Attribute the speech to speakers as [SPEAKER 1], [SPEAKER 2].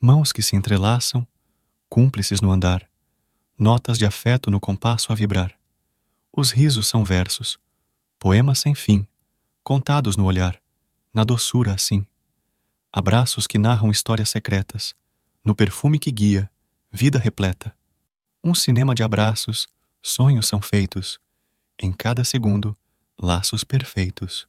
[SPEAKER 1] Mãos que se entrelaçam, cúmplices no andar, notas de afeto no compasso a vibrar. Os risos são versos, poemas sem fim, contados no olhar, na doçura assim. Abraços que narram histórias secretas, no perfume que guia, vida repleta. Um cinema de abraços, sonhos são feitos, em cada segundo, laços perfeitos.